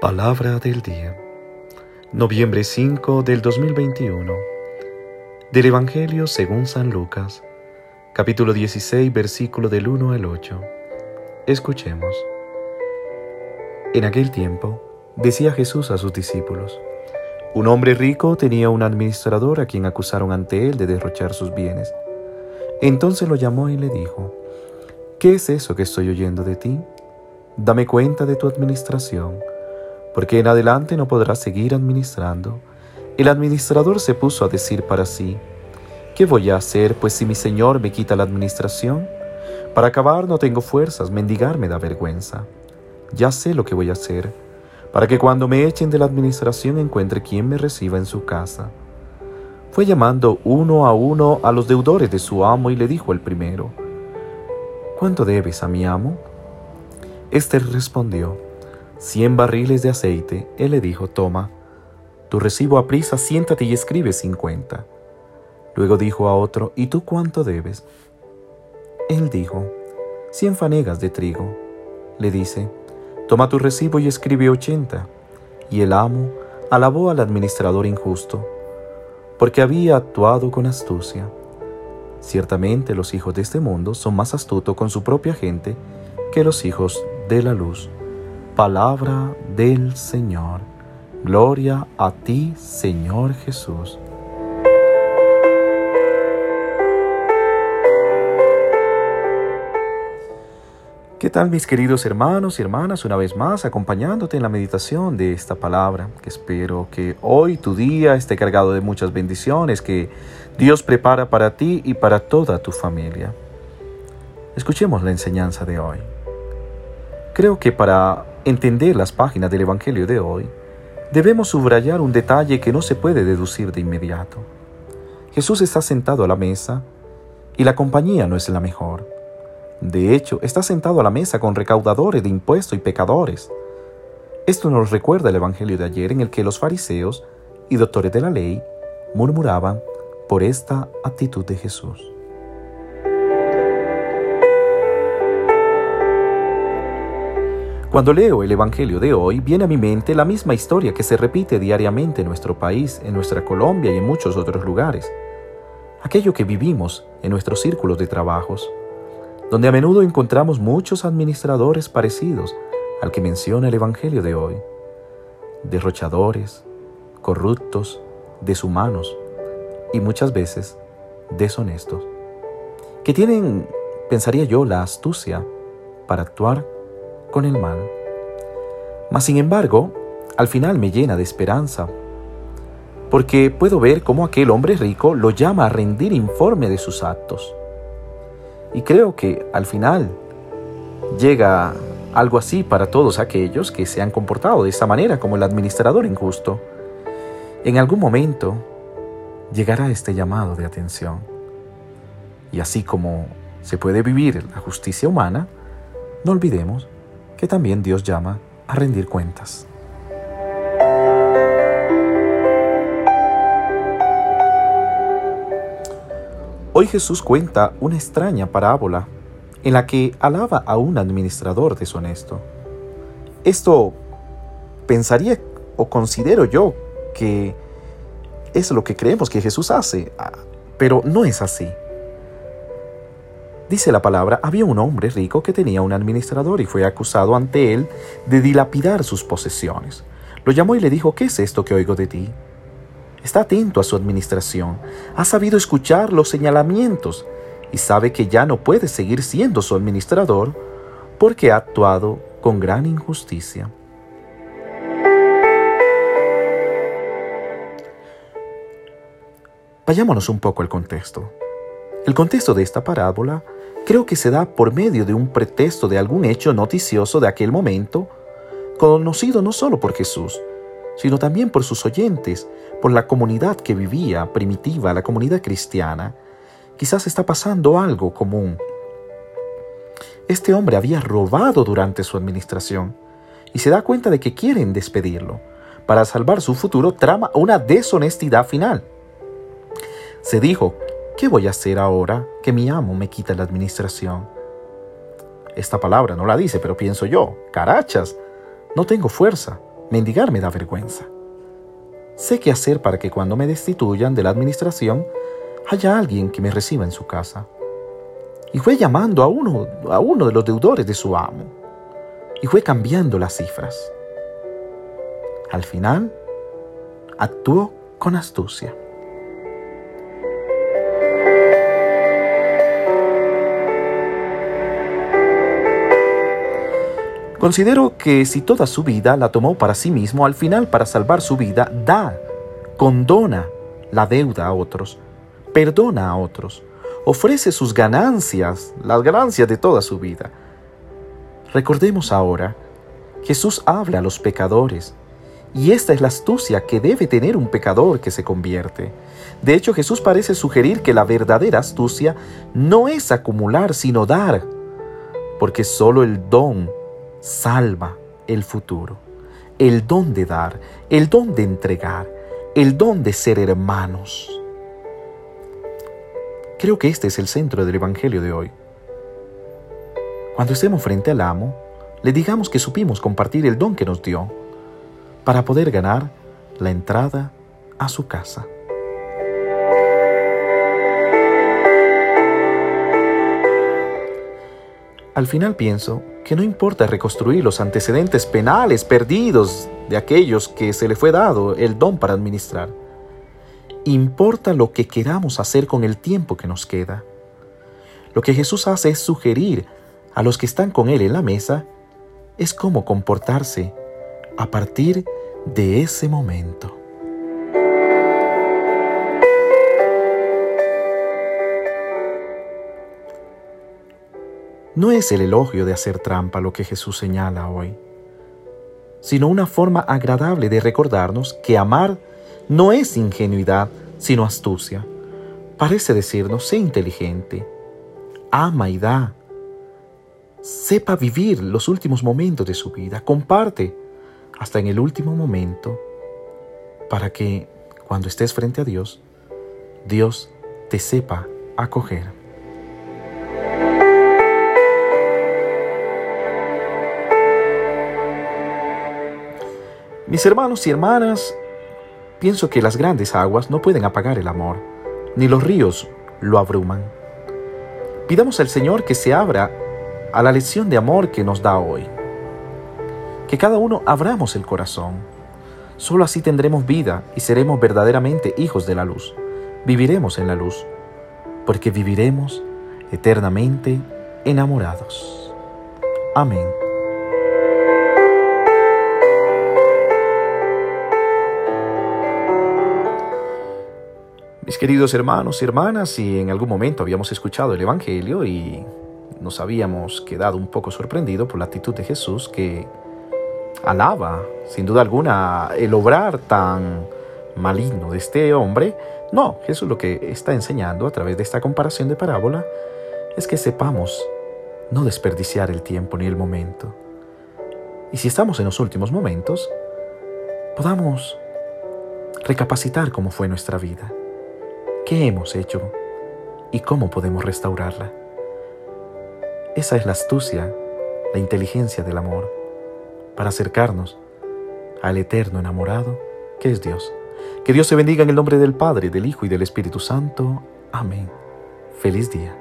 Palabra del día. Noviembre 5 del 2021. Del Evangelio según San Lucas, capítulo 16, versículo del 1 al 8. Escuchemos. En aquel tiempo, decía Jesús a sus discípulos, un hombre rico tenía un administrador a quien acusaron ante él de derrochar sus bienes. Entonces lo llamó y le dijo, ¿qué es eso que estoy oyendo de ti? Dame cuenta de tu administración, porque en adelante no podrás seguir administrando. El administrador se puso a decir para sí, ¿qué voy a hacer pues si mi señor me quita la administración? Para acabar no tengo fuerzas, mendigar me da vergüenza. Ya sé lo que voy a hacer, para que cuando me echen de la administración encuentre quien me reciba en su casa. Fue llamando uno a uno a los deudores de su amo y le dijo el primero, ¿Cuánto debes a mi amo? Este respondió, cien barriles de aceite. Él le dijo, toma, tu recibo a prisa, siéntate y escribe cincuenta. Luego dijo a otro, ¿y tú cuánto debes? Él dijo, cien fanegas de trigo. Le dice, toma tu recibo y escribe ochenta. Y el amo alabó al administrador injusto, porque había actuado con astucia. Ciertamente los hijos de este mundo son más astutos con su propia gente que los hijos de la luz. Palabra del Señor. Gloria a ti, Señor Jesús. ¿Qué tal mis queridos hermanos y hermanas? Una vez más acompañándote en la meditación de esta palabra, que espero que hoy tu día esté cargado de muchas bendiciones que Dios prepara para ti y para toda tu familia. Escuchemos la enseñanza de hoy. Creo que para entender las páginas del Evangelio de hoy, debemos subrayar un detalle que no se puede deducir de inmediato. Jesús está sentado a la mesa y la compañía no es la mejor. De hecho, está sentado a la mesa con recaudadores de impuestos y pecadores. Esto nos recuerda el Evangelio de ayer en el que los fariseos y doctores de la ley murmuraban por esta actitud de Jesús. Cuando leo el Evangelio de hoy, viene a mi mente la misma historia que se repite diariamente en nuestro país, en nuestra Colombia y en muchos otros lugares. Aquello que vivimos en nuestros círculos de trabajos, donde a menudo encontramos muchos administradores parecidos al que menciona el Evangelio de hoy. Derrochadores, corruptos, deshumanos y muchas veces deshonestos, que tienen, pensaría yo, la astucia para actuar con el mal. Mas sin embargo, al final me llena de esperanza, porque puedo ver cómo aquel hombre rico lo llama a rendir informe de sus actos. Y creo que al final llega algo así para todos aquellos que se han comportado de esta manera como el administrador injusto. En algún momento llegará este llamado de atención. Y así como se puede vivir la justicia humana, no olvidemos que también Dios llama a rendir cuentas. Hoy Jesús cuenta una extraña parábola en la que alaba a un administrador deshonesto. Esto pensaría o considero yo que es lo que creemos que Jesús hace, ah, pero no es así. Dice la palabra, había un hombre rico que tenía un administrador y fue acusado ante él de dilapidar sus posesiones. Lo llamó y le dijo, ¿qué es esto que oigo de ti? Está atento a su administración, ha sabido escuchar los señalamientos y sabe que ya no puede seguir siendo su administrador porque ha actuado con gran injusticia. Vayámonos un poco al contexto. El contexto de esta parábola creo que se da por medio de un pretexto de algún hecho noticioso de aquel momento, conocido no solo por Jesús, sino también por sus oyentes, por la comunidad que vivía primitiva, la comunidad cristiana. Quizás está pasando algo común. Este hombre había robado durante su administración y se da cuenta de que quieren despedirlo. Para salvar su futuro trama una deshonestidad final. Se dijo ¿Qué voy a hacer ahora que mi amo me quita la administración? Esta palabra no la dice, pero pienso yo, carachas, no tengo fuerza, mendigar me da vergüenza. Sé qué hacer para que cuando me destituyan de la administración haya alguien que me reciba en su casa. Y fue llamando a uno, a uno de los deudores de su amo. Y fue cambiando las cifras. Al final, actuó con astucia. Considero que si toda su vida la tomó para sí mismo, al final para salvar su vida, da, condona la deuda a otros, perdona a otros, ofrece sus ganancias, las ganancias de toda su vida. Recordemos ahora, Jesús habla a los pecadores, y esta es la astucia que debe tener un pecador que se convierte. De hecho, Jesús parece sugerir que la verdadera astucia no es acumular, sino dar, porque solo el don salva el futuro. El don de dar, el don de entregar, el don de ser hermanos. Creo que este es el centro del Evangelio de hoy. Cuando estemos frente al amo, le digamos que supimos compartir el don que nos dio para poder ganar la entrada a su casa. Al final pienso que no importa reconstruir los antecedentes penales perdidos de aquellos que se le fue dado el don para administrar. Importa lo que queramos hacer con el tiempo que nos queda. Lo que Jesús hace es sugerir a los que están con Él en la mesa es cómo comportarse a partir de ese momento. No es el elogio de hacer trampa lo que Jesús señala hoy, sino una forma agradable de recordarnos que amar no es ingenuidad, sino astucia. Parece decirnos, sé inteligente, ama y da, sepa vivir los últimos momentos de su vida, comparte hasta en el último momento, para que cuando estés frente a Dios, Dios te sepa acoger. Mis hermanos y hermanas, pienso que las grandes aguas no pueden apagar el amor, ni los ríos lo abruman. Pidamos al Señor que se abra a la lección de amor que nos da hoy. Que cada uno abramos el corazón. Solo así tendremos vida y seremos verdaderamente hijos de la luz. Viviremos en la luz, porque viviremos eternamente enamorados. Amén. Mis queridos hermanos y hermanas, si en algún momento habíamos escuchado el Evangelio y nos habíamos quedado un poco sorprendido por la actitud de Jesús que alaba, sin duda alguna, el obrar tan maligno de este hombre, no, Jesús lo que está enseñando a través de esta comparación de parábola es que sepamos no desperdiciar el tiempo ni el momento. Y si estamos en los últimos momentos, podamos recapacitar cómo fue nuestra vida ¿Qué hemos hecho y cómo podemos restaurarla? Esa es la astucia, la inteligencia del amor, para acercarnos al eterno enamorado que es Dios. Que Dios se bendiga en el nombre del Padre, del Hijo y del Espíritu Santo. Amén. Feliz día.